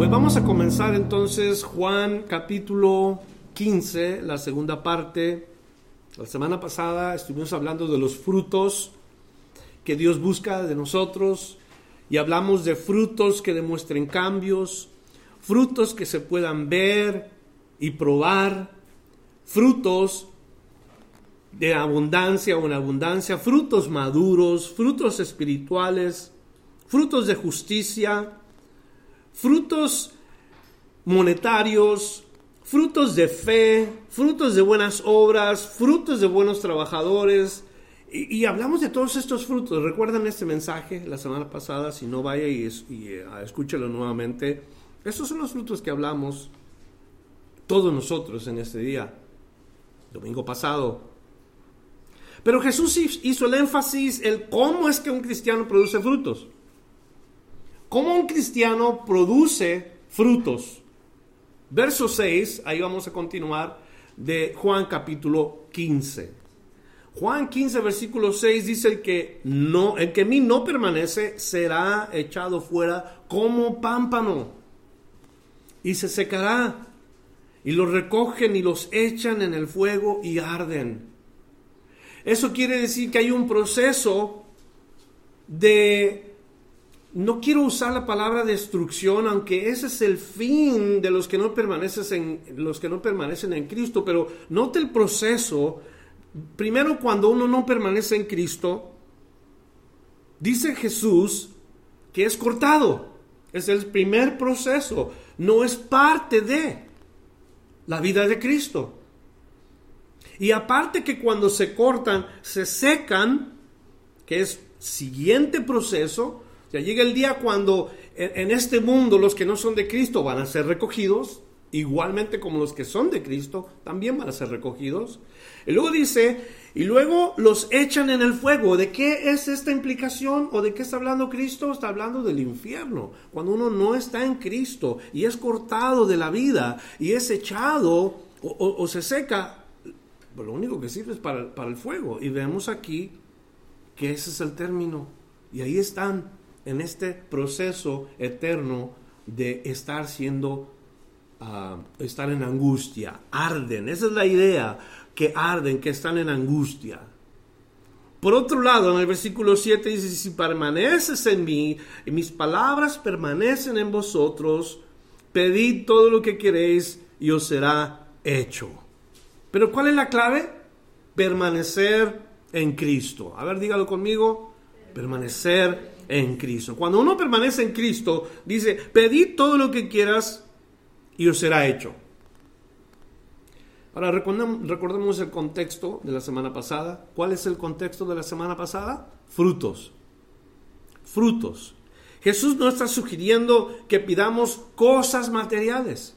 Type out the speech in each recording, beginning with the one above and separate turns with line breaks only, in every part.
Pues vamos a comenzar entonces Juan capítulo 15, la segunda parte. La semana pasada estuvimos hablando de los frutos que Dios busca de nosotros y hablamos de frutos que demuestren cambios, frutos que se puedan ver y probar, frutos de abundancia o en abundancia, frutos maduros, frutos espirituales, frutos de justicia, frutos monetarios, frutos de fe, frutos de buenas obras, frutos de buenos trabajadores. Y, hablamos de todos estos frutos. ¿Recuerdan este mensaje la semana pasada? Si no, vaya y, y eh, escúchelo nuevamente. Estos son los frutos que hablamos todos nosotros en este día, domingo pasado. Pero Jesús hizo el énfasis en cómo es que un cristiano produce frutos. ¿Cómo un cristiano produce frutos? Verso 6, ahí vamos a continuar, de Juan capítulo 15. Juan 15, versículo 6 dice el que no, el que en mí no permanece será echado fuera como pámpano y se secará y los recogen y los echan en el fuego y arden. Eso quiere decir que hay un proceso de no quiero usar la palabra destrucción, aunque ese es el fin de los que no permanecen en, los que no permanecen en Cristo, pero note el proceso. Primero, cuando uno no permanece en Cristo, dice Jesús que es cortado. Es el primer proceso. No es parte de la vida de Cristo. Y aparte que cuando se cortan, se secan, que es siguiente proceso, ya llega el día cuando en, este mundo los que no son de Cristo van a ser recogidos, igualmente como los que son de Cristo también van a ser recogidos. Y luego dice, y luego los echan en el fuego. ¿De qué es esta implicación o de qué está hablando Cristo? Está hablando del infierno. Cuando uno no está en Cristo y es cortado de la vida y es echado o, se seca, pues lo único que sirve es para, para el fuego. Y vemos aquí que ese es el término. Y ahí están en este proceso eterno de estar siendo, ah, estar en angustia, arden, esa es la idea, que arden, que están en angustia. Por otro lado, en el versículo 7 dice, si permaneces en mí y mis palabras permanecen en vosotros, pedid todo lo que queréis y os será hecho. Pero ¿cuál es la clave? Permanecer en Cristo. A ver, dígalo conmigo. Permanecer en Cristo. Cuando uno permanece en Cristo, dice, pedid todo lo que quieras y os será hecho. Ahora recordemos, el contexto de la semana pasada. ¿Cuál es el contexto de la semana pasada? Frutos. Frutos. Jesús no está sugiriendo que pidamos cosas materiales.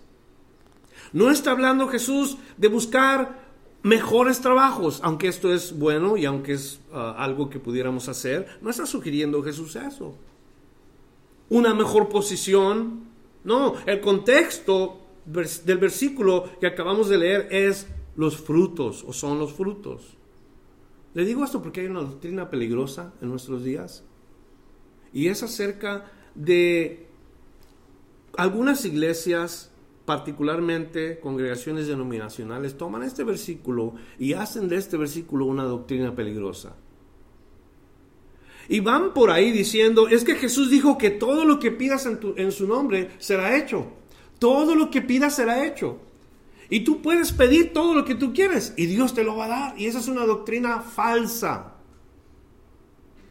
No está hablando Jesús de buscar mejores trabajos, aunque esto es bueno y aunque es ah, algo que pudiéramos hacer, no está sugiriendo Jesús eso. Una mejor posición, no, el contexto del versículo que acabamos de leer es los frutos o son los frutos. Le digo esto porque hay una doctrina peligrosa en nuestros días y es acerca de algunas iglesias particularmente congregaciones denominacionales, toman este versículo y hacen de este versículo una doctrina peligrosa. Y van por ahí diciendo, es que Jesús dijo que todo lo que pidas en, su nombre será hecho. Todo lo que pidas será hecho. Y tú puedes pedir todo lo que tú quieres y Dios te lo va a dar. Y esa es una doctrina falsa.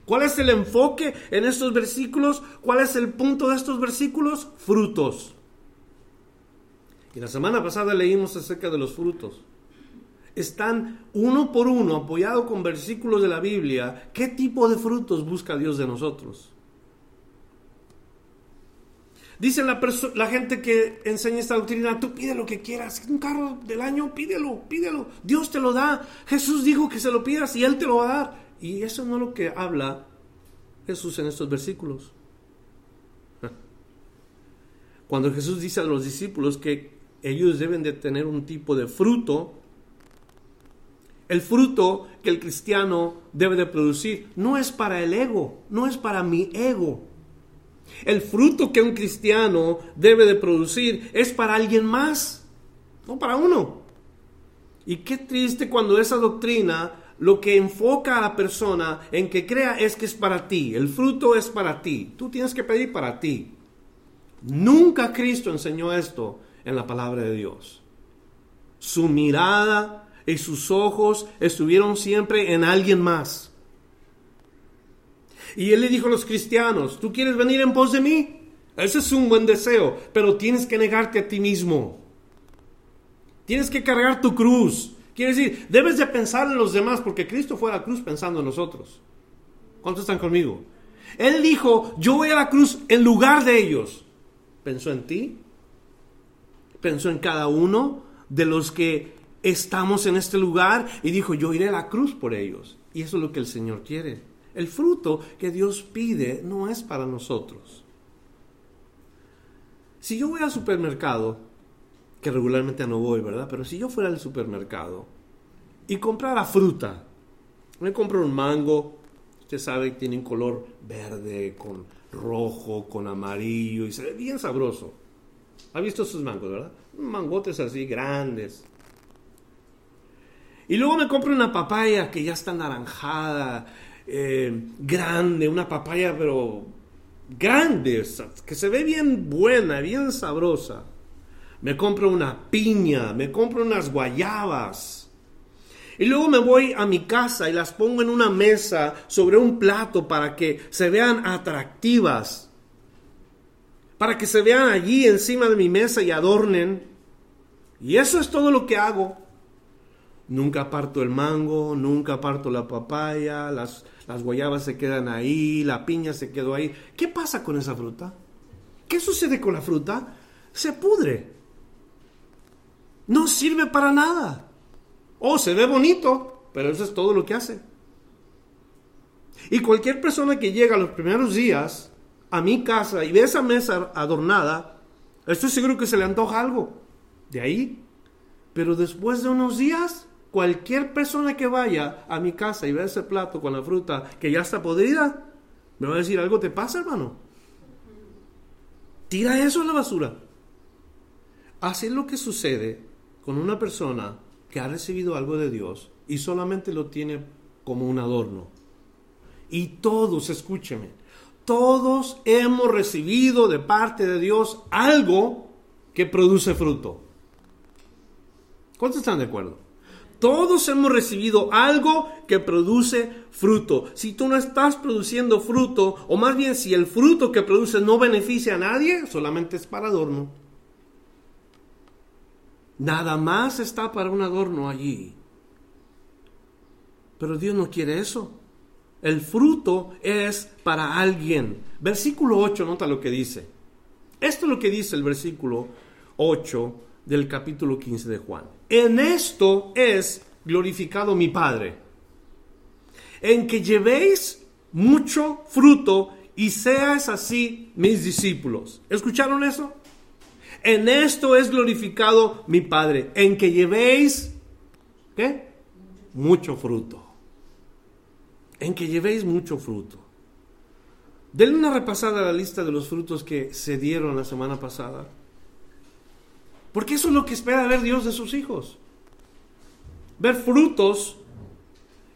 ¿Cuál es el enfoque en estos versículos? ¿Cuál es el punto de estos versículos? Frutos. Y la semana pasada leímos acerca de los frutos. Están uno por uno, apoyado con versículos de la Biblia, qué tipo de frutos busca Dios de nosotros. Dice la, la gente que enseña esta doctrina, tú pide lo que quieras, un carro del año, pídelo, pídelo, Dios te lo da. Jesús dijo que se lo pidas y Él te lo va a dar. Y eso no es lo que habla Jesús en estos versículos. Cuando Jesús dice a los discípulos que ellos deben de tener un tipo de fruto, el fruto que el cristiano debe de producir no es para el ego, no es para mi ego. El fruto que un cristiano debe de producir es para alguien más, no para uno. Y qué triste cuando esa doctrina lo que enfoca a la persona en que crea es que es para ti, el fruto es para ti, tú tienes que pedir para ti. Nunca Cristo enseñó esto en la palabra de Dios. Su mirada y sus ojos estuvieron siempre en alguien más. Y él le dijo a los cristianos, ¿tú quieres venir en pos de mí? Ese es un buen deseo, pero tienes que negarte a ti mismo. Tienes que cargar tu cruz. Quiere decir, debes de pensar en los demás porque Cristo fue a la cruz pensando en nosotros. ¿Cuántos están conmigo? Él dijo, yo voy a la cruz en lugar de ellos. ¿Pensó en ti? ¿Pensó en cada uno de los que estamos en este lugar? Y dijo, yo iré a la cruz por ellos. Y eso es lo que el Señor quiere. El fruto que Dios pide no es para nosotros. Si yo voy al supermercado, que regularmente no voy, ¿verdad? Pero si yo fuera al supermercado y comprara fruta, me compro un mango, usted sabe que tiene un color verde, con rojo, con amarillo, y se ve bien sabroso. ¿Ha visto esos mangos, verdad? Mangotes así grandes. Y luego me compro una papaya que ya está naranjada, eh, grande, una papaya pero grande, que se ve bien buena, bien sabrosa. Me compro una piña, me compro unas guayabas. Y luego me voy a mi casa y las pongo en una mesa sobre un plato para que se vean atractivas. Para que se vean allí encima de mi mesa y adornen. Y eso es todo lo que hago. Nunca parto el mango, nunca parto la papaya, las, guayabas se quedan ahí, la piña se quedó ahí. ¿Qué pasa con esa fruta? ¿Qué sucede con la fruta? Se pudre. No sirve para nada. Oh, se ve bonito, pero eso es todo lo que hace. Y cualquier persona que llega los primeros días a mi casa y ve esa mesa adornada, estoy seguro que se le antoja algo de ahí. Pero después de unos días, cualquier persona que vaya a mi casa y vea ese plato con la fruta que ya está podrida, me va a decir, algo te pasa, hermano. Tira eso a la basura. Así es lo que sucede con una persona que ha recibido algo de Dios y solamente lo tiene como un adorno. Y todos, escúcheme, todos hemos recibido de parte de Dios algo que produce fruto. ¿Cuántos están de acuerdo? Todos hemos recibido algo que produce fruto. Si tú no estás produciendo fruto, o más bien si el fruto que produces no beneficia a nadie, solamente es para adorno. Nada más está para un adorno allí. Pero Dios no quiere eso. El fruto es para alguien. Versículo 8, nota lo que dice. Esto es lo que dice el versículo 8 del capítulo 15 de Juan. En esto es glorificado mi Padre, en que llevéis mucho fruto y seas así mis discípulos. ¿Escucharon eso? En esto es glorificado mi Padre, en que llevéis, ¿qué? Mucho fruto. En que llevéis mucho fruto. Denle una repasada a la lista de los frutos que se dieron la semana pasada. Porque eso es lo que espera ver Dios de sus hijos. Ver frutos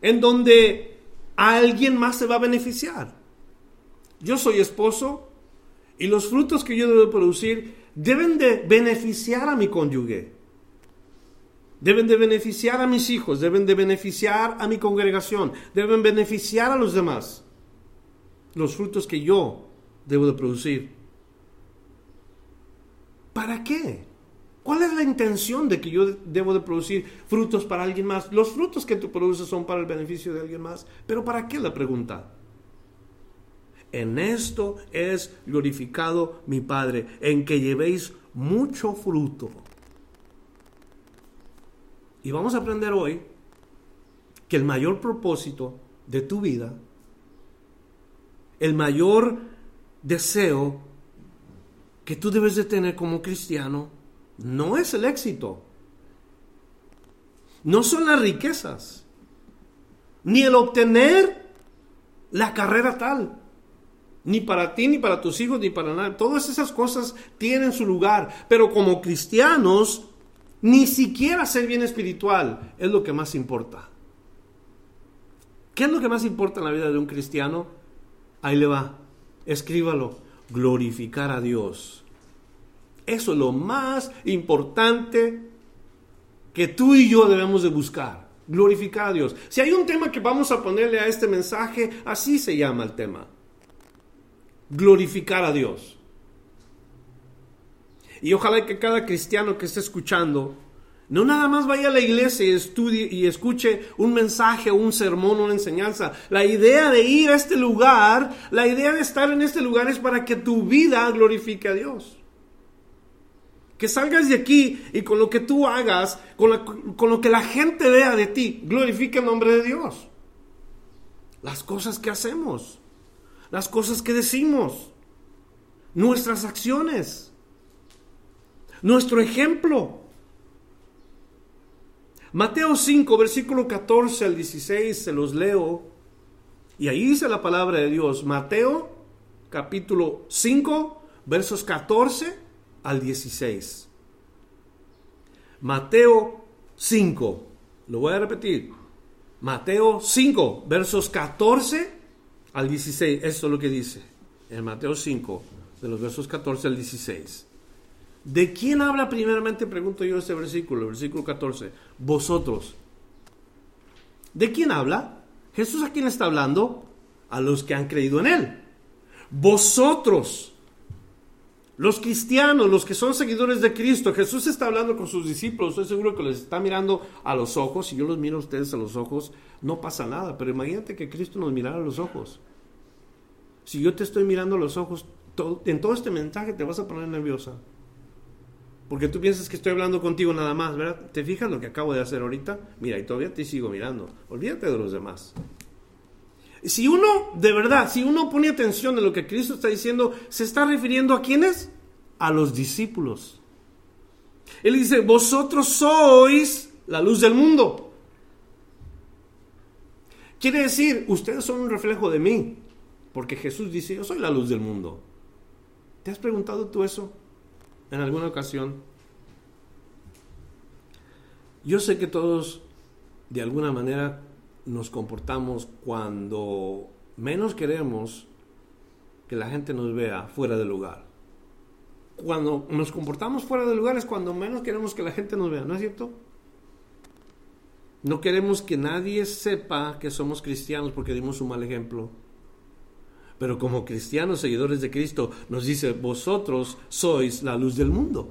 en donde alguien más se va a beneficiar. Yo soy esposo y los frutos que yo debo producir deben de beneficiar a mi cónyuge. Deben de beneficiar a mis hijos, deben de beneficiar a mi congregación, deben beneficiar a los demás. Los frutos que yo debo de producir. ¿Para qué? ¿Cuál es la intención de que yo debo de producir frutos para alguien más? Los frutos que tú produces son para el beneficio de alguien más. Pero ¿para qué la pregunta? En esto es glorificado mi Padre, en que llevéis mucho fruto. Y vamos a aprender hoy que el mayor propósito de tu vida, el mayor deseo que tú debes de tener como cristiano, no es el éxito, no son las riquezas, ni el obtener la carrera tal, ni para ti, ni para tus hijos, ni para nadie. Todas esas cosas tienen su lugar, pero como cristianos, ni siquiera ser bien espiritual es lo que más importa. ¿Qué es lo que más importa en la vida de un cristiano? Ahí le va, escríbalo, glorificar a Dios. Eso es lo más importante que tú y yo debemos de buscar, glorificar a Dios. Si hay un tema que vamos a ponerle a este mensaje, así se llama el tema, glorificar a Dios. Y ojalá que cada cristiano que esté escuchando no nada más vaya a la iglesia y estudie y escuche un mensaje, un sermón, una enseñanza. La idea de ir a este lugar, la idea de estar en este lugar es para que tu vida glorifique a Dios. Que salgas de aquí y con lo que tú hagas, con, con lo que la gente vea de ti, glorifique el nombre de Dios. Las cosas que hacemos, las cosas que decimos, nuestras acciones, nuestro ejemplo. Mateo 5, versículo 14 al 16, se los leo. Y ahí dice la palabra de Dios. Mateo capítulo 5, versos 14 al 16. Mateo 5, lo voy a repetir. Mateo 5, versos 14 al 16. Eso es lo que dice en Mateo 5, de los versos 14 al 16. ¿De quién habla primeramente? Pregunto yo este versículo, versículo 14. Vosotros. ¿De quién habla? Jesús a quién está hablando? A los que han creído en Él. Vosotros. Los cristianos, los que son seguidores de Cristo, Jesús está hablando con sus discípulos, estoy seguro que les está mirando a los ojos, si yo los miro a ustedes a los ojos, no pasa nada, pero imagínate que Cristo nos mirara a los ojos. Si yo te estoy mirando a los ojos, en todo este mensaje te vas a poner nerviosa. Porque tú piensas que estoy hablando contigo nada más, ¿verdad? ¿Te fijas lo que acabo de hacer ahorita? Mira, y todavía te sigo mirando. Olvídate de los demás. Si uno, de verdad, si uno pone atención en lo que Cristo está diciendo, se está refiriendo a quiénes? A los discípulos. Él dice, vosotros sois la luz del mundo. Quiere decir, ustedes son un reflejo de mí. Porque Jesús dice, yo soy la luz del mundo. ¿Te has preguntado tú eso? En alguna ocasión. Yo sé que todos de alguna manera nos comportamos cuando menos queremos que la gente nos vea fuera del lugar. Cuando nos comportamos fuera del lugar es cuando menos queremos que la gente nos vea, ¿no es cierto? No queremos que nadie sepa que somos cristianos porque dimos un mal ejemplo pero como cristianos seguidores de Cristo nos dice, vosotros sois la luz del mundo.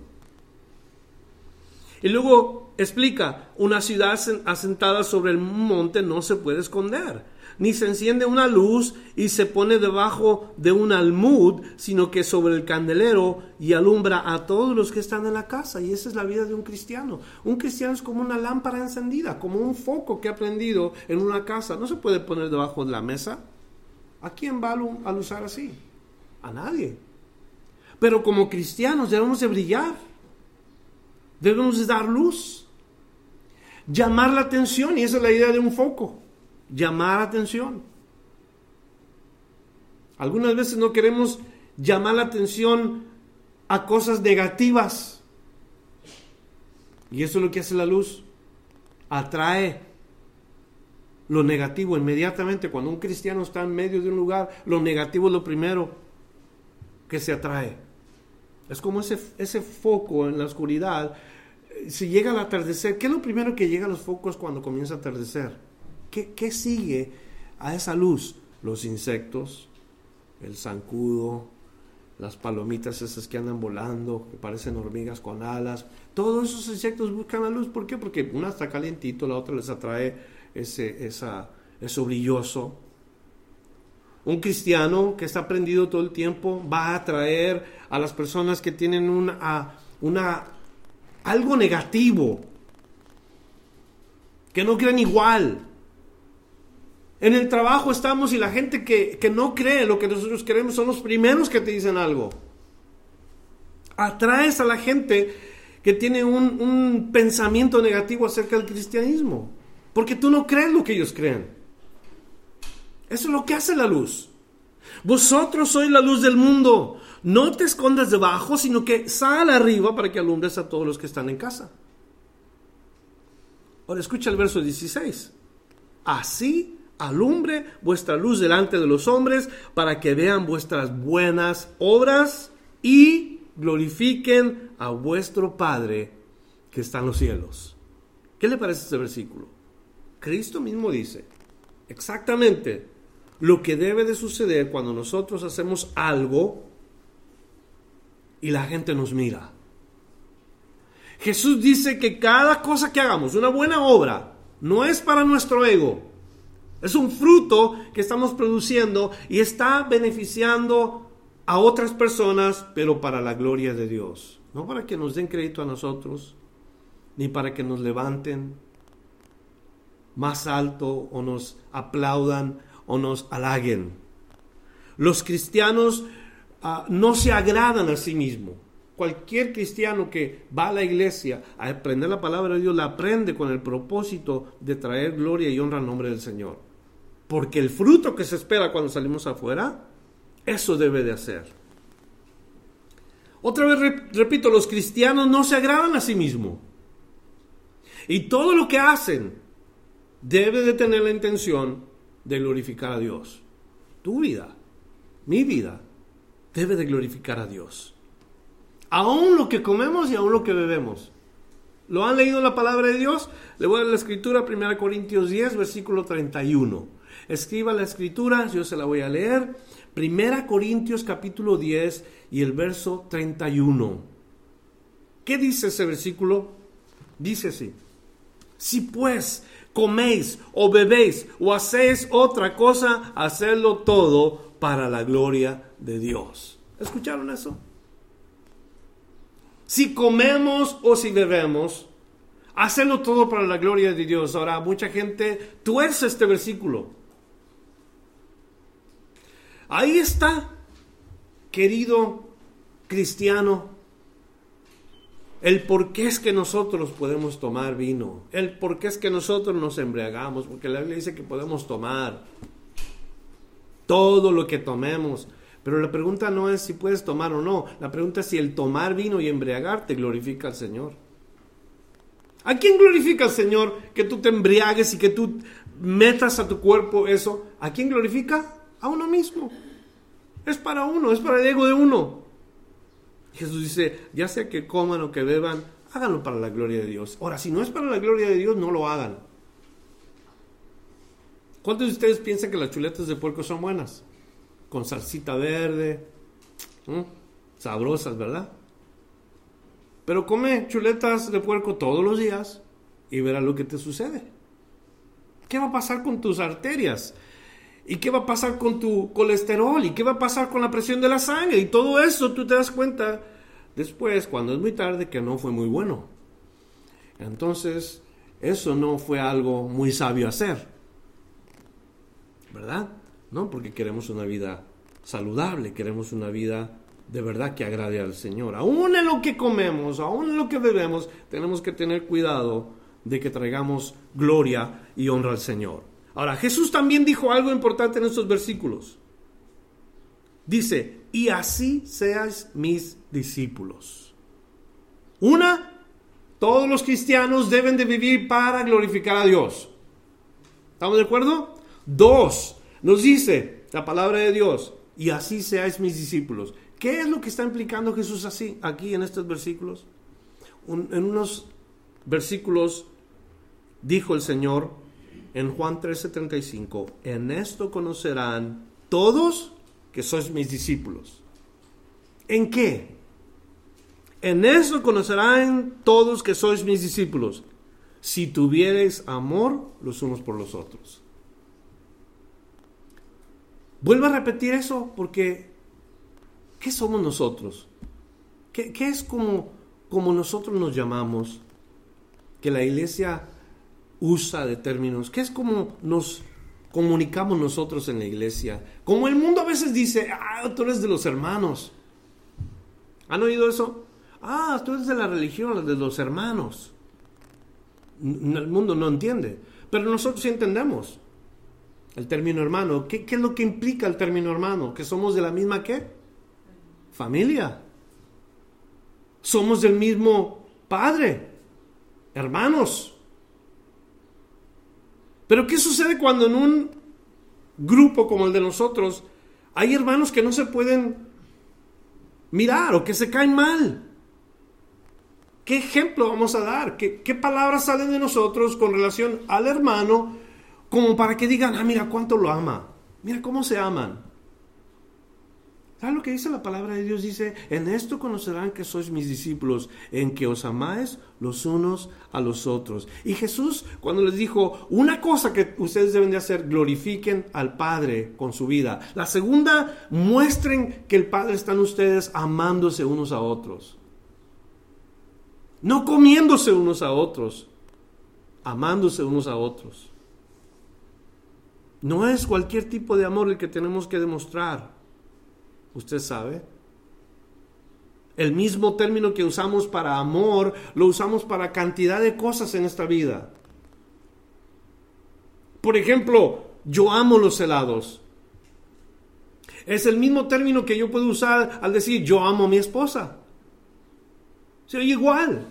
Y luego explica, una ciudad asentada sobre el monte no se puede esconder, ni se enciende una luz y se pone debajo de un almud, sino que sobre el candelero y alumbra a todos los que están en la casa. Y esa es la vida de un cristiano. Un cristiano es como una lámpara encendida, como un foco que ha prendido en una casa. No se puede poner debajo de la mesa, ¿A quién va a usar así? A nadie. Pero como cristianos debemos de brillar. Debemos de dar luz. Llamar la atención. Y esa es la idea de un foco. Llamar la atención. Algunas veces no queremos llamar la atención a cosas negativas. Y eso es lo que hace la luz. Atrae lo negativo inmediatamente. Cuando un cristiano está en medio de un lugar, lo negativo es lo primero que se atrae. Es como ese, ese foco en la oscuridad. Si llega al atardecer, ¿qué es lo primero que llega a los focos cuando comienza a atardecer? ¿Qué, qué sigue a esa luz? Los insectos, el zancudo, las palomitas esas que andan volando, que parecen hormigas con alas. Todos esos insectos buscan la luz. ¿Por qué? Porque una está calientito, la otra les atrae ese, esa, eso brilloso. Un cristiano que está prendido todo el tiempo va a atraer a las personas que tienen una, una algo negativo, que no creen igual. En el trabajo estamos y la gente que, que no cree lo que nosotros queremos son los primeros que te dicen algo. Atraes a la gente que tiene un, un pensamiento negativo acerca del cristianismo, porque tú no crees lo que ellos creen. Eso es lo que hace la luz. Vosotros sois la luz del mundo. No te escondas debajo, sino que sal arriba para que alumbres a todos los que están en casa. Ahora escucha el verso 16. Así alumbre vuestra luz delante de los hombres para que vean vuestras buenas obras y glorifiquen a vuestro Padre que está en los cielos. ¿Qué le parece este versículo? Cristo mismo dice exactamente lo que debe de suceder cuando nosotros hacemos algo y la gente nos mira. Jesús dice que cada cosa que hagamos, una buena obra, no es para nuestro ego. Es un fruto que estamos produciendo y está beneficiando a otras personas, pero para la gloria de Dios. No para que nos den crédito a nosotros, ni para que nos levanten más alto o nos aplaudan o nos halaguen. Los cristianos ah, no se agradan a sí mismos. Cualquier cristiano que va a la iglesia a aprender la palabra de Dios la aprende con el propósito de traer gloria y honra al nombre del Señor. Porque el fruto que se espera cuando salimos afuera, eso debe de hacer. Otra vez repito, los cristianos no se agradan a sí mismos. Y todo lo que hacen debe de tener la intención de glorificar a Dios. Tu vida, mi vida, debe de glorificar a Dios. Aún lo que comemos y aún lo que bebemos. ¿Lo han leído la palabra de Dios? Le voy a la escritura, 1 Corintios 10, versículo 31. Escriba la escritura, yo se la voy a leer. 1 Corintios capítulo 10 y el verso 31. ¿Qué dice ese versículo? Dice así. Si pues coméis o bebéis o hacéis otra cosa, hacedlo todo para la gloria de Dios. ¿Escucharon eso? Si comemos o si bebemos, hacedlo todo para la gloria de Dios. Ahora, mucha gente tuerce este versículo. Ahí está, querido cristiano, el por qué es que nosotros podemos tomar vino, el por qué es que nosotros nos embriagamos, porque la Biblia dice que podemos tomar todo lo que tomemos. Pero la pregunta no es si puedes tomar o no, la pregunta es si el tomar vino y embriagarte glorifica al Señor. ¿A quién glorifica al Señor que tú te embriagues y que tú metas a tu cuerpo eso? ¿A quién glorifica? A uno mismo. Es para uno, es para el ego de uno. Jesús dice, ya sea que coman o que beban, háganlo para la gloria de Dios. Ahora, si no es para la gloria de Dios, no lo hagan. ¿Cuántos de ustedes piensan que las chuletas de puerco son buenas? Con salsita verde, sabrosas, ¿verdad? Pero come chuletas de puerco todos los días y verás lo que te sucede. ¿Qué va a pasar con tus arterias? ¿Y qué va a pasar con tu colesterol? ¿Y qué va a pasar con la presión de la sangre? Y todo eso tú te das cuenta después, cuando es muy tarde, que no fue muy bueno. Entonces, eso no fue algo muy sabio hacer. ¿Verdad? No, porque queremos una vida saludable, queremos una vida de verdad que agrade al Señor. Aún en lo que comemos, aún en lo que bebemos, tenemos que tener cuidado de que traigamos gloria y honra al Señor. Ahora, Jesús también dijo algo importante en estos versículos. Dice, y así seáis mis discípulos. Una, todos los cristianos deben de vivir para glorificar a Dios. ¿Estamos de acuerdo? Dos, nos dice la palabra de Dios, y así seáis mis discípulos. ¿Qué es lo que está implicando Jesús así aquí en estos versículos? en unos versículos dijo el Señor, en Juan 13:35, en esto conocerán todos que sois mis discípulos. ¿En qué? En esto conocerán todos que sois mis discípulos, si tuviereis amor los unos por los otros. Vuelvo a repetir eso porque ¿qué somos nosotros? ¿Qué, qué es como, como nosotros nos llamamos? Que la iglesia usa de términos. ¿Qué es como nos comunicamos nosotros en la iglesia? Como el mundo a veces dice, ah, tú eres de los hermanos. ¿Han oído eso? Ah, tú eres de la religión, de los hermanos. El mundo no entiende, pero nosotros sí entendemos el término hermano. ¿Qué, ¿Qué, es lo que implica el término hermano? Que somos de la misma qué? Familia. Somos del mismo padre, hermanos. Pero ¿qué sucede cuando en un grupo como el de nosotros hay hermanos que no se pueden mirar o que se caen mal? ¿Qué ejemplo vamos a dar? ¿Qué, palabras salen de nosotros con relación al hermano como para que digan, ah, mira cuánto lo ama, mira cómo se aman? ¿Sabes lo que dice la palabra de Dios? Dice, en esto conocerán que sois mis discípulos, en que os amáis los unos a los otros. Y Jesús cuando les dijo, una cosa que ustedes deben de hacer, glorifiquen al Padre con su vida. La segunda, muestren que el Padre está en ustedes amándose unos a otros. No comiéndose unos a otros, amándose unos a otros. No es cualquier tipo de amor el que tenemos que demostrar usted sabe. El mismo término que usamos para amor, lo usamos para cantidad de cosas en esta vida. Por ejemplo, yo amo los helados. Es el mismo término que yo puedo usar al decir yo amo a mi esposa. Se oye igual.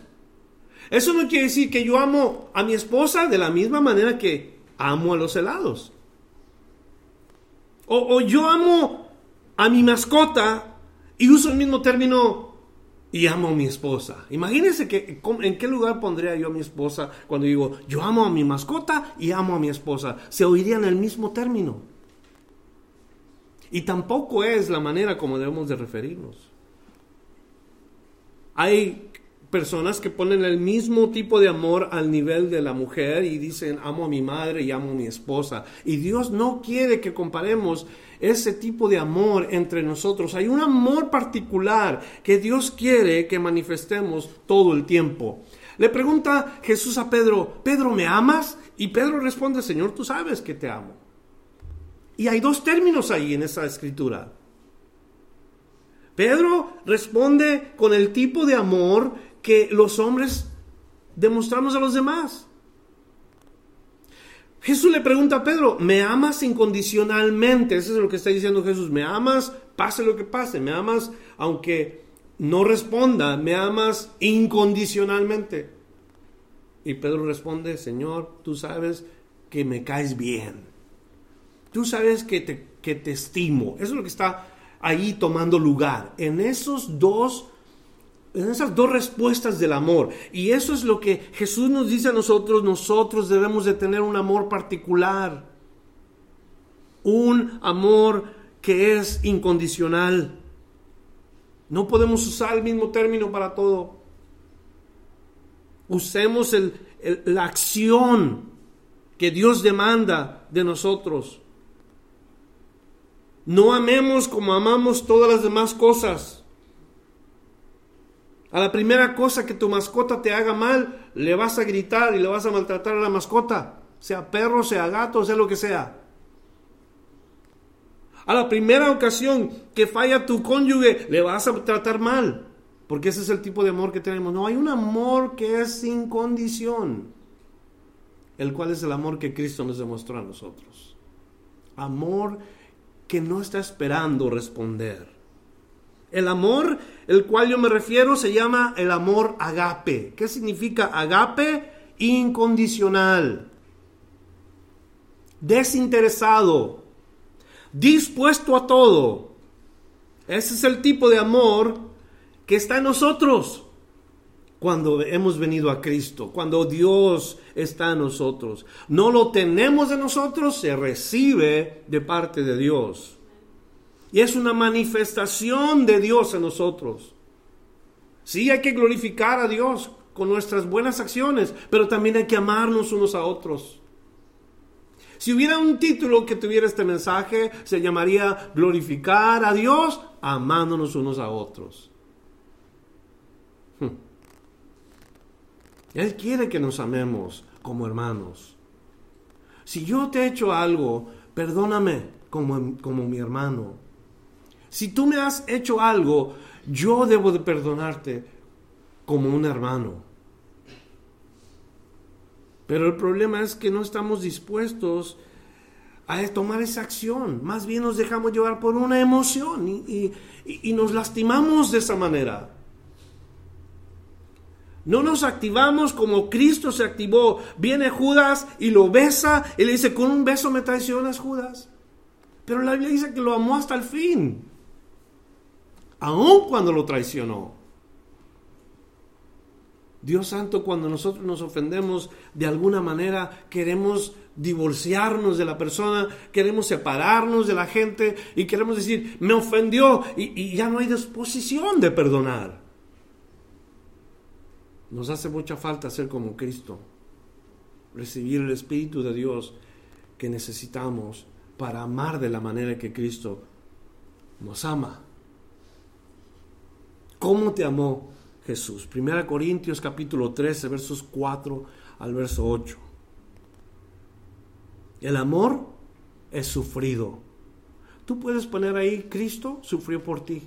Eso no quiere decir que yo amo a mi esposa de la misma manera que amo a los helados. O, o yo amo a mi mascota y uso el mismo término y amo a mi esposa. Imagínense que, en qué lugar pondría yo a mi esposa cuando digo yo amo a mi mascota y amo a mi esposa. Se oirían el mismo término. Y tampoco es la manera como debemos de referirnos. Hay personas que ponen el mismo tipo de amor al nivel de la mujer y dicen amo a mi madre y amo a mi esposa. Y Dios no quiere que comparemos ese tipo de amor entre nosotros. Hay un amor particular que Dios quiere que manifestemos todo el tiempo. Le pregunta Jesús a Pedro, Pedro, ¿me amas? Y Pedro responde, Señor, tú sabes que te amo. Y hay dos términos ahí en esa escritura. Pedro responde con el tipo de amor que los hombres demostramos a los demás. Jesús le pregunta a Pedro, ¿me amas incondicionalmente? Eso es lo que está diciendo Jesús, ¿me amas pase lo que pase? ¿Me amas aunque no responda? ¿Me amas incondicionalmente? Y Pedro responde, Señor, tú sabes que me caes bien. Tú sabes que te, que te estimo. Eso es lo que está ahí tomando lugar. En esos dos esas dos respuestas del amor. Y eso es lo que Jesús nos dice a nosotros, nosotros debemos de tener un amor particular. Un amor que es incondicional. No podemos usar el mismo término para todo. Usemos la acción que Dios demanda de nosotros. No amemos como amamos todas las demás cosas. A la primera cosa que tu mascota te haga mal, le vas a gritar y le vas a maltratar a la mascota, sea perro, sea gato, sea lo que sea. A la primera ocasión que falla tu cónyuge, le vas a tratar mal, porque ese es el tipo de amor que tenemos. No, hay un amor que es sin condición, el cual es el amor que Cristo nos demostró a nosotros. Amor que no está esperando responder. El amor el cual yo me refiero se llama el amor agape. ¿Qué significa agape? Incondicional, desinteresado, dispuesto a todo. Ese es el tipo de amor que está en nosotros cuando hemos venido a Cristo, cuando Dios está en nosotros. No lo tenemos de nosotros, se recibe de parte de Dios. Y es una manifestación de Dios en nosotros. Sí, hay que glorificar a Dios con nuestras buenas acciones, pero también hay que amarnos unos a otros. Si hubiera un título que tuviera este mensaje, se llamaría Glorificar a Dios amándonos unos a otros. Hmm. Él quiere que nos amemos como hermanos. Si yo te he hecho algo, perdóname como, como mi hermano. Si tú me has hecho algo, yo debo de perdonarte como un hermano. Pero el problema es que no estamos dispuestos a tomar esa acción. Más bien nos dejamos llevar por una emoción y, nos lastimamos de esa manera. No nos activamos como Cristo se activó. Viene Judas y lo besa y le dice, con un beso me traicionas, Judas. Pero la Biblia dice que lo amó hasta el fin. Aun cuando lo traicionó. Dios Santo, cuando nosotros nos ofendemos de alguna manera, queremos divorciarnos de la persona, queremos separarnos de la gente y queremos decir, me ofendió y, ya no hay disposición de perdonar. Nos hace mucha falta ser como Cristo, recibir el Espíritu de Dios que necesitamos para amar de la manera que Cristo nos ama. ¿Cómo te amó Jesús? Primera Corintios capítulo 13, versos 4 al verso 8. El amor es sufrido. Tú puedes poner ahí, Cristo sufrió por ti.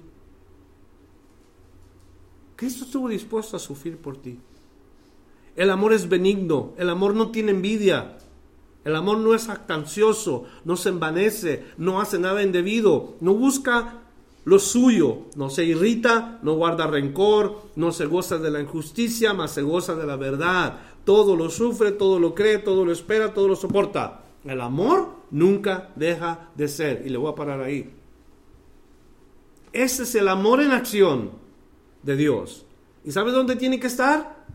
Cristo estuvo dispuesto a sufrir por ti. El amor es benigno, el amor no tiene envidia, el amor no es actancioso, no se envanece, no hace nada indebido, no busca lo suyo, no se irrita, no guarda rencor, no se goza de la injusticia, mas se goza de la verdad. Todo lo sufre, todo lo cree, todo lo espera, todo lo soporta. El amor nunca deja de ser. Y le voy a parar ahí. Ese es el amor en acción de Dios. ¿Y sabes dónde tiene que estar?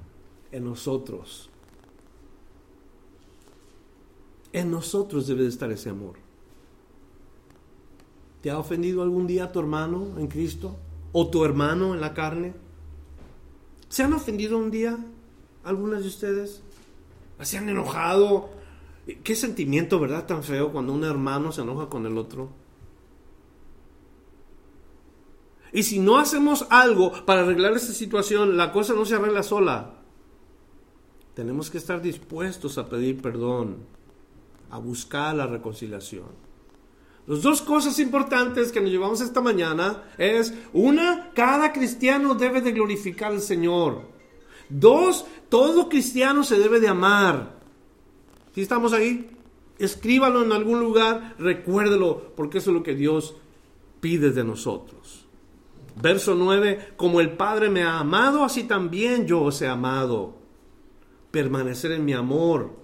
En nosotros. En nosotros debe de estar ese amor. ¿Te ha ofendido algún día tu hermano en Cristo? ¿O tu hermano en la carne? ¿Se han ofendido un día algunas de ustedes? ¿Se han enojado? Qué sentimiento, ¿verdad? Tan feo cuando un hermano se enoja con el otro. Y si no hacemos algo para arreglar esta situación, la cosa no se arregla sola. Tenemos que estar dispuestos a pedir perdón, a buscar la reconciliación. Las dos cosas importantes que nos llevamos esta mañana es, una, cada cristiano debe de glorificar al Señor. Dos, todo cristiano se debe de amar. Si estamos ahí, escríbalo en algún lugar, recuérdelo, porque eso es lo que Dios pide de nosotros. Verso 9, como el Padre me ha amado, así también yo os he amado. Permanecer en mi amor.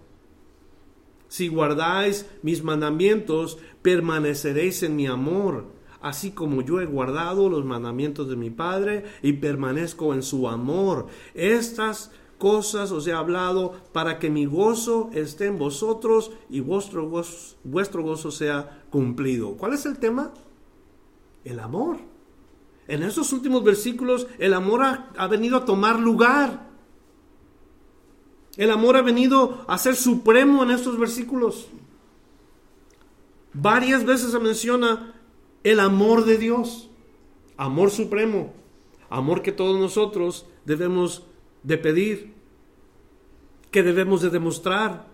Si guardáis mis mandamientos, permaneceréis en mi amor, así como yo he guardado los mandamientos de mi Padre y permanezco en su amor. Estas cosas os he hablado para que mi gozo esté en vosotros y vuestro gozo, sea cumplido. ¿Cuál es el tema? El amor. En estos últimos versículos el amor ha venido a tomar lugar. El amor ha venido a ser supremo en estos versículos. Varias veces se menciona el amor de Dios, amor supremo, amor que todos nosotros debemos de pedir, que debemos de demostrar.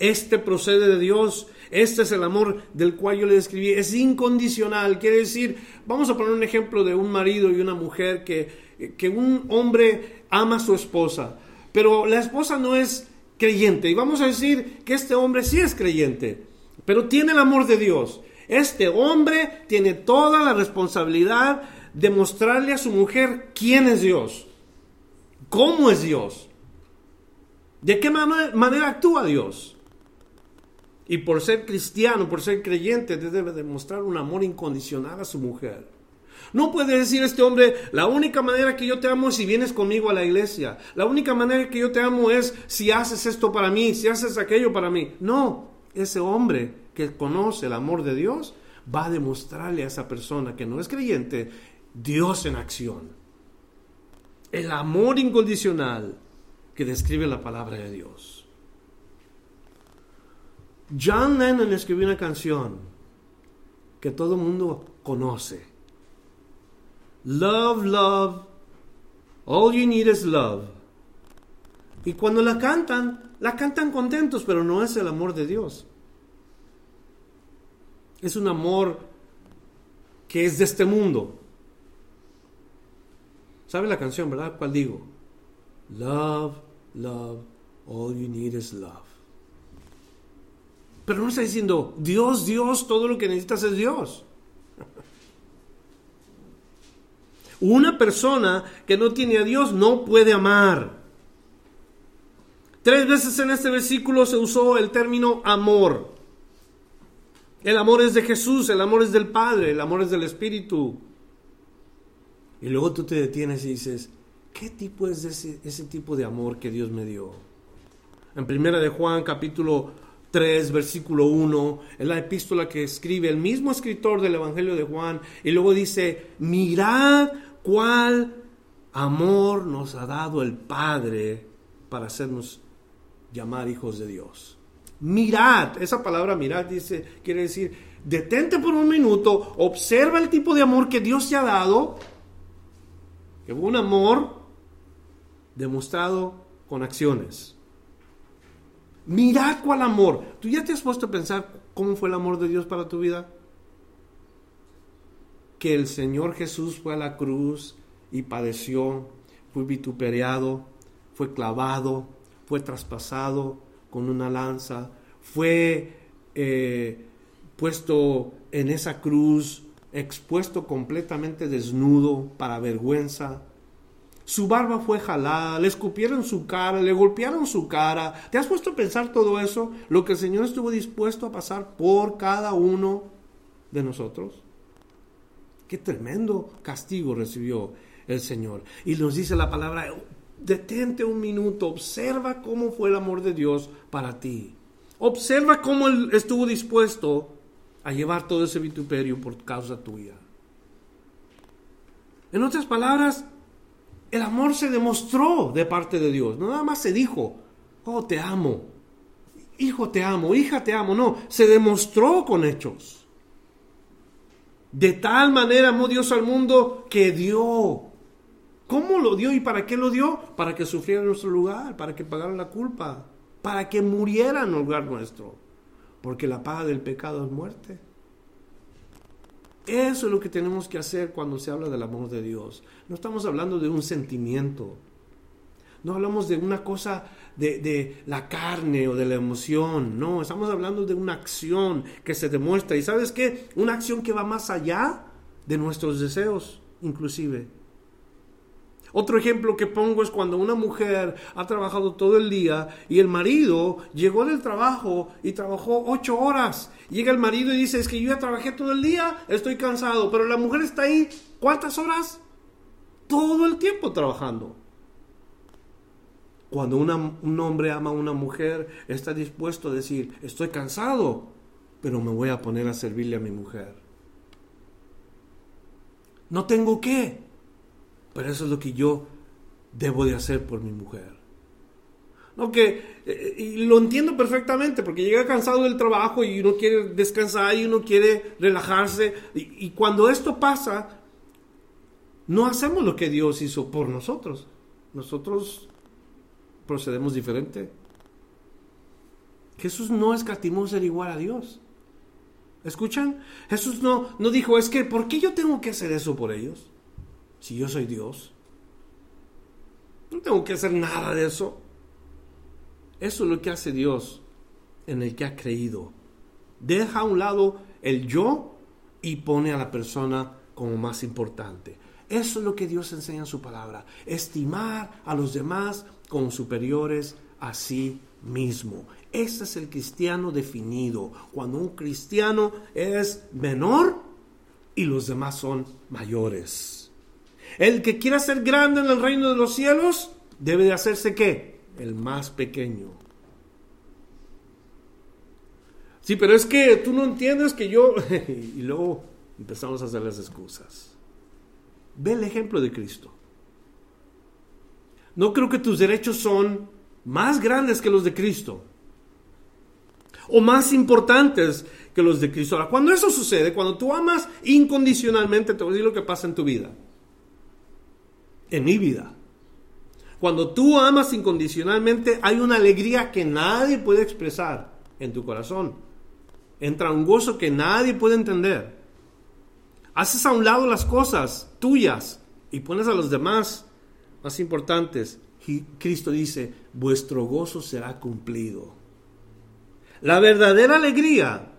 Este procede de Dios, este es el amor del cual yo le describí, es incondicional, quiere decir, vamos a poner un ejemplo de un marido y una mujer que, que un hombre ama a su esposa, pero la esposa no es creyente, y vamos a decir que este hombre sí es creyente, pero tiene el amor de Dios. Este hombre tiene toda la responsabilidad de mostrarle a su mujer quién es Dios. ¿Cómo es Dios? ¿De qué manera actúa Dios? Y por ser cristiano, por ser creyente, debe demostrar un amor incondicional a su mujer. No puede decir este hombre, la única manera que yo te amo es si vienes conmigo a la iglesia. La única manera que yo te amo es si haces esto para mí, si haces aquello para mí. No, ese hombre que conoce el amor de Dios va a demostrarle a esa persona que no es creyente Dios en acción el amor incondicional que describe la palabra de Dios. John Lennon escribió una canción que todo el mundo conoce. Love, love, all you need is love. Y cuando la cantan, la cantan contentos, pero no es el amor de Dios. Es un amor que es de este mundo. ¿Sabe la canción, verdad? ¿Cuál digo? Love, love, all you need is love. Pero no está diciendo, Dios, Dios, todo lo que necesitas es Dios. Una persona que no tiene a Dios no puede amar. Tres veces en este versículo se usó el término amor. El amor es de Jesús, el amor es del Padre, el amor es del Espíritu. Y luego tú te detienes y dices, ¿qué tipo es ese, tipo de amor que Dios me dio? En primera de Juan capítulo 3, versículo 1, es la epístola que escribe el mismo escritor del Evangelio de Juan, y luego dice, mirad cuál amor nos ha dado el Padre para hacernos llamar hijos de Dios. Mirad, esa palabra mirad dice, quiere decir, detente por un minuto, observa el tipo de amor que Dios te ha dado, que fue un amor demostrado con acciones. Mirad cuál amor. ¿Tú ya te has puesto a pensar cómo fue el amor de Dios para tu vida? Que el Señor Jesús fue a la cruz y padeció, fue vituperado, fue clavado, fue traspasado con una lanza, fue eh, puesto en esa cruz, expuesto completamente desnudo para vergüenza, su barba fue jalada, le escupieron su cara, le golpearon su cara. ¿Te has puesto a pensar todo eso? Lo que el Señor estuvo dispuesto a pasar por cada uno de nosotros. Qué tremendo castigo recibió el Señor. Y nos dice la palabra, detente un minuto, observa cómo fue el amor de Dios para ti. Observa cómo Él estuvo dispuesto a llevar todo ese vituperio por causa tuya. En otras palabras, el amor se demostró de parte de Dios. No nada más se dijo, oh, te amo. Hijo, te amo. Hija, te amo. No, se demostró con hechos. De tal manera amó Dios al mundo que dio. ¿Cómo lo dio y para qué lo dio? Para que sufriera en nuestro lugar, para que pagara la culpa, para que muriera en lugar nuestro. Porque la paga del pecado es muerte. Eso es lo que tenemos que hacer cuando se habla del amor de Dios. No estamos hablando de un sentimiento. No hablamos de una cosa de, la carne o de la emoción. No, estamos hablando de una acción que se demuestra. ¿Y sabes qué? Una acción que va más allá de nuestros deseos, inclusive. Otro ejemplo que pongo es cuando una mujer ha trabajado todo el día y el marido llegó del trabajo y trabajó ocho horas. Llega el marido y dice, es que yo ya trabajé todo el día, estoy cansado, pero la mujer está ahí, ¿cuántas horas? Todo el tiempo trabajando. Cuando un hombre ama a una mujer, está dispuesto a decir, estoy cansado, pero me voy a poner a servirle a mi mujer. No tengo qué, pero eso es lo que yo debo de hacer por mi mujer. No que, eh, y lo entiendo perfectamente, porque llega cansado del trabajo y uno quiere descansar y uno quiere relajarse. Y, y cuando esto pasa, no hacemos lo que Dios hizo por nosotros. Nosotros procedemos diferente. Jesús no escatimó ser igual a Dios. ¿Escuchan? Jesús no, no dijo, es que, ¿por qué yo tengo que hacer eso por ellos? si yo soy Dios? No tengo que hacer nada de eso. Eso es lo que hace Dios en el que ha creído. Deja a un lado el yo y pone a la persona como más importante. Eso es lo que Dios enseña en su palabra. Estimar a los demás como superiores a sí mismo. Ese es el cristiano definido. Cuando un cristiano es menor y los demás son mayores. El que quiera ser grande en el reino de los cielos debe de hacerse qué? El más pequeño. Sí, pero es que tú no entiendes que yo... y luego empezamos a hacer las excusas. Ve el ejemplo de Cristo. No creo que tus derechos son más grandes que los de Cristo. o más importantes que los de Cristo. Ahora, cuando eso sucede, cuando tú amas incondicionalmente, te voy a decir lo que pasa en tu vida. En mi vida. Cuando tú amas incondicionalmente, hay una alegría que nadie puede expresar en tu corazón. Entra un gozo que nadie puede entender. Haces a un lado las cosas tuyas y pones a los demás más importantes. Cristo dice, vuestro gozo será cumplido. La verdadera alegría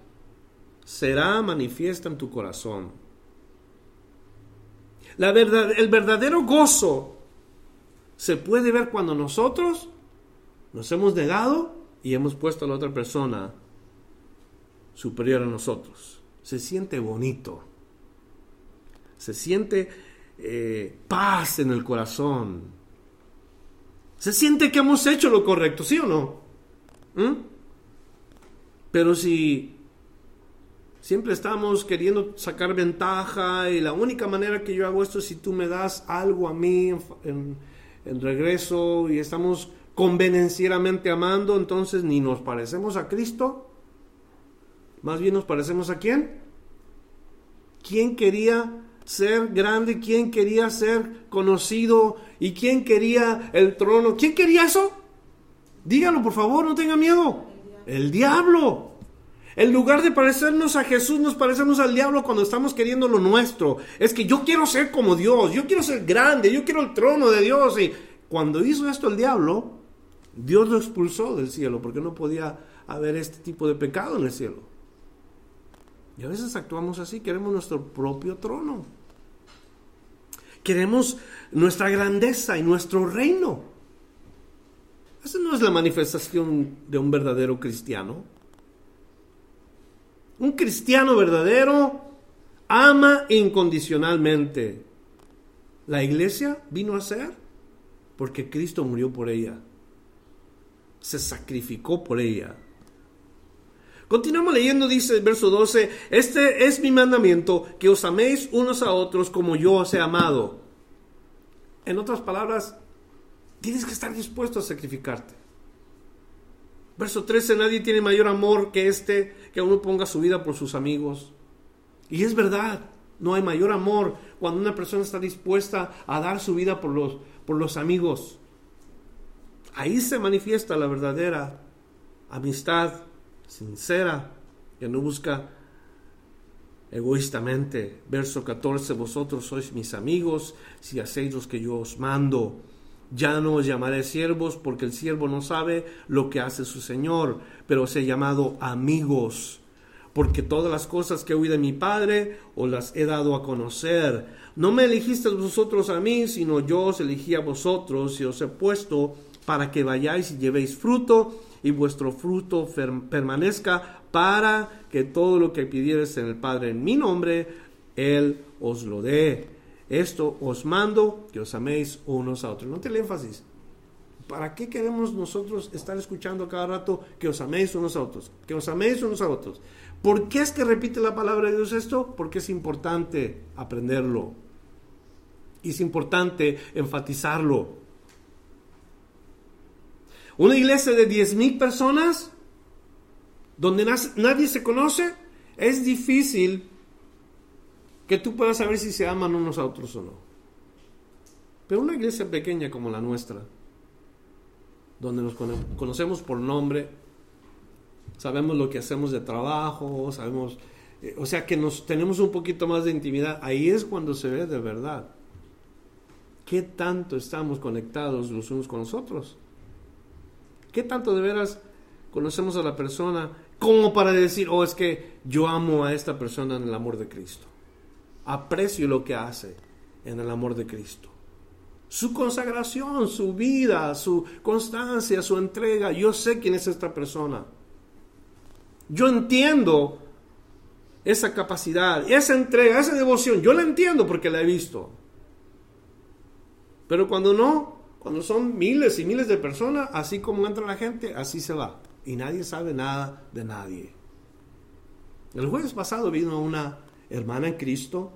será manifiesta en tu corazón. La verdad, el verdadero gozo se puede ver cuando nosotros nos hemos negado y hemos puesto a la otra persona superior a nosotros. Se siente bonito. Se siente eh, paz en el corazón. Se siente que hemos hecho lo correcto, ¿sí o no? ¿Mm? Pero si siempre estamos queriendo sacar ventaja y la única manera que yo hago esto es si tú me das algo a mí en, regreso y estamos convenencieramente amando, entonces ni nos parecemos a Cristo, más bien nos parecemos a quién? ¿Quién quería ser grande? ¿Quién quería ser conocido? ¿Y quién quería el trono? ¿Quién quería eso? Dígalo, por favor, no tenga miedo. El diablo. En lugar de parecernos a Jesús, nos parecemos al diablo cuando estamos queriendo lo nuestro. Es que yo quiero ser como Dios, yo quiero ser grande, yo quiero el trono de Dios. Y cuando hizo esto el diablo, Dios lo expulsó del cielo porque no podía haber este tipo de pecado en el cielo. Y a veces actuamos así, queremos nuestro propio trono. Queremos nuestra grandeza y nuestro reino. Esa no es la manifestación de un verdadero cristiano. Un cristiano verdadero ama incondicionalmente. La iglesia vino a ser porque Cristo murió por ella. Se sacrificó por ella. Continuamos leyendo, dice el verso 12, este es mi mandamiento, que os améis unos a otros como yo os he amado. En otras palabras, tienes que estar dispuesto a sacrificarte. Verso 13, nadie tiene mayor amor que este, que uno ponga su vida por sus amigos. Y es verdad, no hay mayor amor cuando una persona está dispuesta a dar su vida por los, por los amigos. Ahí se manifiesta la verdadera amistad sincera, que no busca egoístamente. Verso 14, vosotros sois mis amigos si hacéis los que yo os mando. Ya no os llamaré siervos porque el siervo no sabe lo que hace su Señor, pero os he llamado amigos, porque todas las cosas que oí de mi Padre os las he dado a conocer. No me elegisteis vosotros a mí, sino yo os elegí a vosotros y os he puesto para que vayáis y llevéis fruto y vuestro fruto permanezca para que todo lo que pidieres en el Padre en mi nombre, Él os lo dé. Esto os mando que os améis unos a otros. No te el énfasis. ¿Para qué queremos nosotros estar escuchando cada rato que os améis unos a otros? Que os améis unos a otros. ¿Por qué es que repite la palabra de Dios esto? Porque es importante aprenderlo. Y es importante enfatizarlo. Una iglesia de 10.000 personas, donde nadie se conoce, es difícil que tú puedas saber si se aman unos a otros o no. Pero una iglesia pequeña como la nuestra, donde nos conocemos por nombre, sabemos lo que hacemos de trabajo, sabemos, eh, o sea que nos tenemos un poquito más de intimidad, ahí es cuando se ve de verdad qué tanto estamos conectados los unos con los otros. ¿Qué tanto de veras conocemos a la persona como para decir, oh, es que yo amo a esta persona en el amor de Cristo? Aprecio lo que hace en el amor de Cristo. Su consagración, su vida, su constancia, su entrega. Yo sé quién es esta persona. Yo entiendo esa capacidad, esa entrega, esa devoción. Yo la entiendo porque la he visto. Pero cuando no, cuando son miles y miles de personas, así como entra la gente, así se va. Y nadie sabe nada de nadie. El jueves pasado vino una hermana en Cristo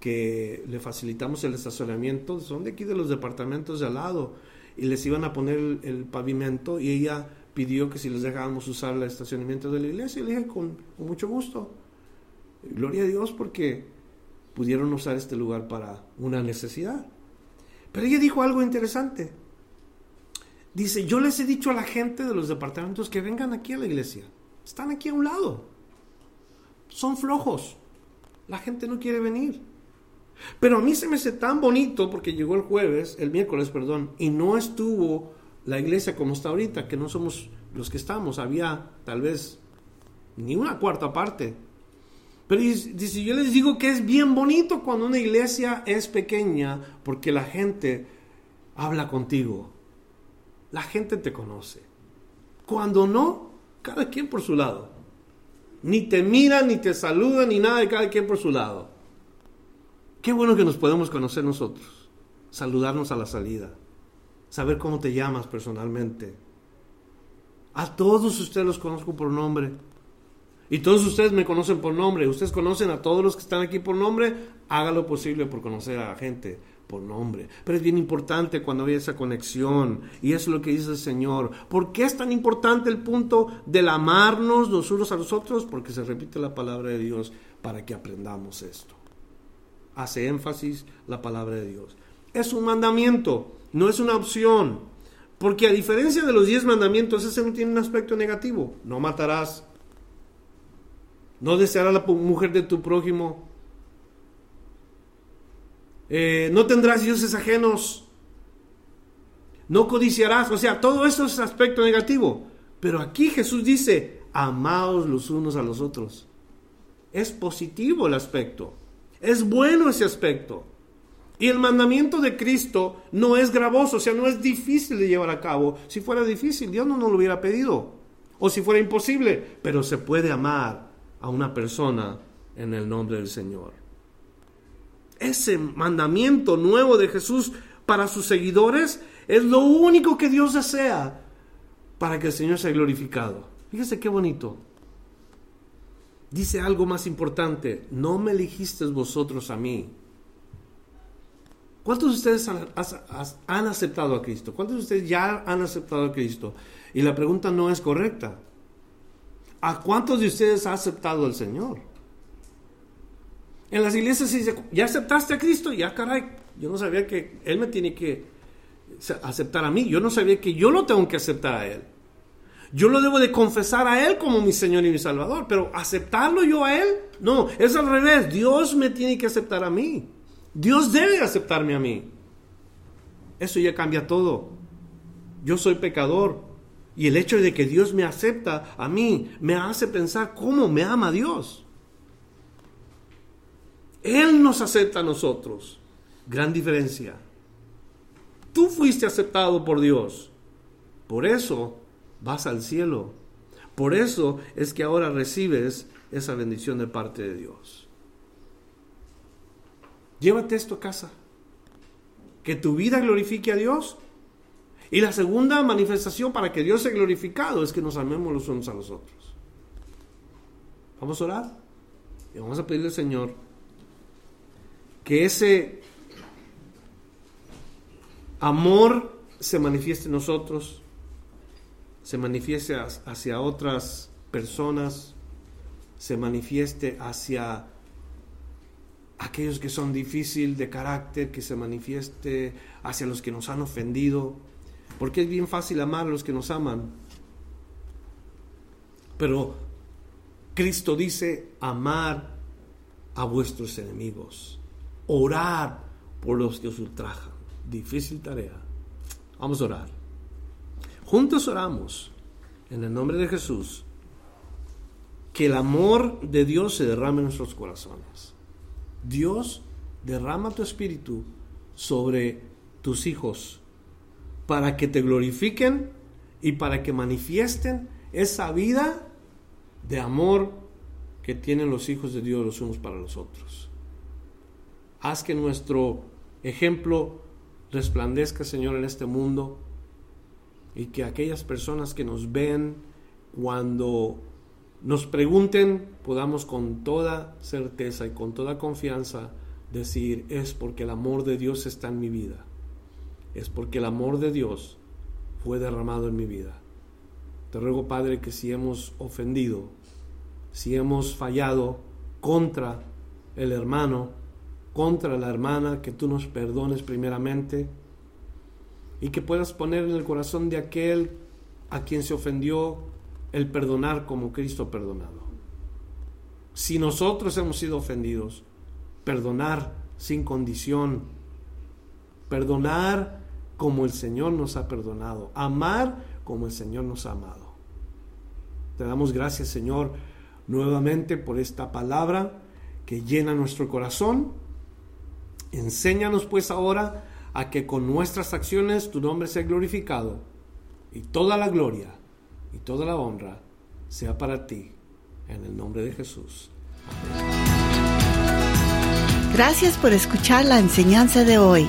que le facilitamos el estacionamiento, son de aquí de los departamentos de al lado, y les iban a poner el, pavimento y ella pidió que si les dejábamos usar el estacionamiento de la iglesia. Y le dije, con, con mucho gusto. Gloria a Dios porque pudieron usar este lugar para una necesidad. Pero ella dijo algo interesante. Dice, yo les he dicho a la gente de los departamentos que vengan aquí a la iglesia. Están aquí a un lado. Son flojos. La gente no quiere venir. Pero a mí se me hace tan bonito porque llegó el jueves, el miércoles, perdón, y no estuvo la iglesia como está ahorita, que no somos los que estamos. Había tal vez ni una cuarta parte. Pero dice, yo les digo que es bien bonito cuando una iglesia es pequeña porque la gente habla contigo. La gente te conoce. Cuando no, cada quien por su lado. Ni te mira, ni te saluda, ni nada de cada quien por su lado. Qué bueno que nos podemos conocer nosotros, saludarnos a la salida, saber cómo te llamas personalmente. A todos ustedes los conozco por nombre. Y todos ustedes me conocen por nombre. Ustedes conocen a todos los que están aquí por nombre. Haga lo posible por conocer a la gente por nombre. Pero es bien importante cuando hay esa conexión. Y eso es lo que dice el Señor. ¿Por qué es tan importante el punto del amarnos los unos a los otros? Porque se repite la palabra de Dios para que aprendamos esto hace énfasis la palabra de Dios. Es un mandamiento, no es una opción. Porque a diferencia de los diez mandamientos, ese no tiene un aspecto negativo. No matarás. No desearás la mujer de tu prójimo. Eh, no tendrás dioses ajenos. No codiciarás. O sea, todo eso es aspecto negativo. Pero aquí Jesús dice, amaos los unos a los otros. Es positivo el aspecto. Es bueno ese aspecto. Y el mandamiento de Cristo no es gravoso, o sea, no es difícil de llevar a cabo. Si fuera difícil, Dios no nos lo hubiera pedido. O si fuera imposible, pero se puede amar a una persona en el nombre del Señor. Ese mandamiento nuevo de Jesús para sus seguidores es lo único que Dios desea para que el Señor sea glorificado. Fíjese qué bonito dice algo más importante, no me elegisteis vosotros a mí. ¿Cuántos de ustedes han, aceptado a Cristo? ¿Cuántos de ustedes ya han aceptado a Cristo? Y la pregunta no es correcta. ¿A cuántos de ustedes ha aceptado al Señor? En las iglesias se dice, ¿ya aceptaste a Cristo? Ya, caray, yo no sabía que Él me tiene que aceptar a mí. Yo no sabía que yo lo tengo que aceptar a Él. Yo lo debo de confesar a Él como mi Señor y mi Salvador, pero aceptarlo yo a Él, no, es al revés. Dios me tiene que aceptar a mí. Dios debe aceptarme a mí. Eso ya cambia todo. Yo soy pecador y el hecho de que Dios me acepta a mí me hace pensar cómo me ama Dios. Él nos acepta a nosotros. Gran diferencia. Tú fuiste aceptado por Dios. Por eso vas al cielo. Por eso es que ahora recibes esa bendición de parte de Dios. Llévate esto a casa. Que tu vida glorifique a Dios. Y la segunda manifestación para que Dios sea glorificado es que nos amemos los unos a los otros. Vamos a orar y vamos a pedirle al Señor que ese amor se manifieste en nosotros se manifieste hacia otras personas, se manifieste hacia aquellos que son difíciles de carácter, que se manifieste hacia los que nos han ofendido, porque es bien fácil amar a los que nos aman. Pero Cristo dice amar a vuestros enemigos, orar por los que os ultrajan. Difícil tarea. Vamos a orar. Juntos oramos en el nombre de Jesús que el amor de Dios se derrame en nuestros corazones. Dios derrama tu espíritu sobre tus hijos para que te glorifiquen y para que manifiesten esa vida de amor que tienen los hijos de Dios los unos para los otros. Haz que nuestro ejemplo resplandezca, Señor, en este mundo y que aquellas personas que nos ven cuando nos pregunten podamos con toda certeza y con toda confianza decir es porque el amor de Dios está en mi vida. Es porque el amor de Dios fue derramado en mi vida. Te ruego, Padre, que si hemos ofendido, si hemos fallado contra el hermano, contra la hermana, que tú nos perdones primeramente y que puedas poner en el corazón de aquel a quien se ofendió el perdonar como Cristo perdonado. Si nosotros hemos sido ofendidos, perdonar sin condición, perdonar como el Señor nos ha perdonado, amar como el Señor nos ha amado. Te damos gracias, Señor, nuevamente por esta palabra que llena nuestro corazón. Enséñanos pues ahora a que con nuestras acciones tu nombre sea glorificado y toda la gloria y toda la honra sea para ti. En el nombre de Jesús.
Gracias por escuchar la enseñanza de hoy.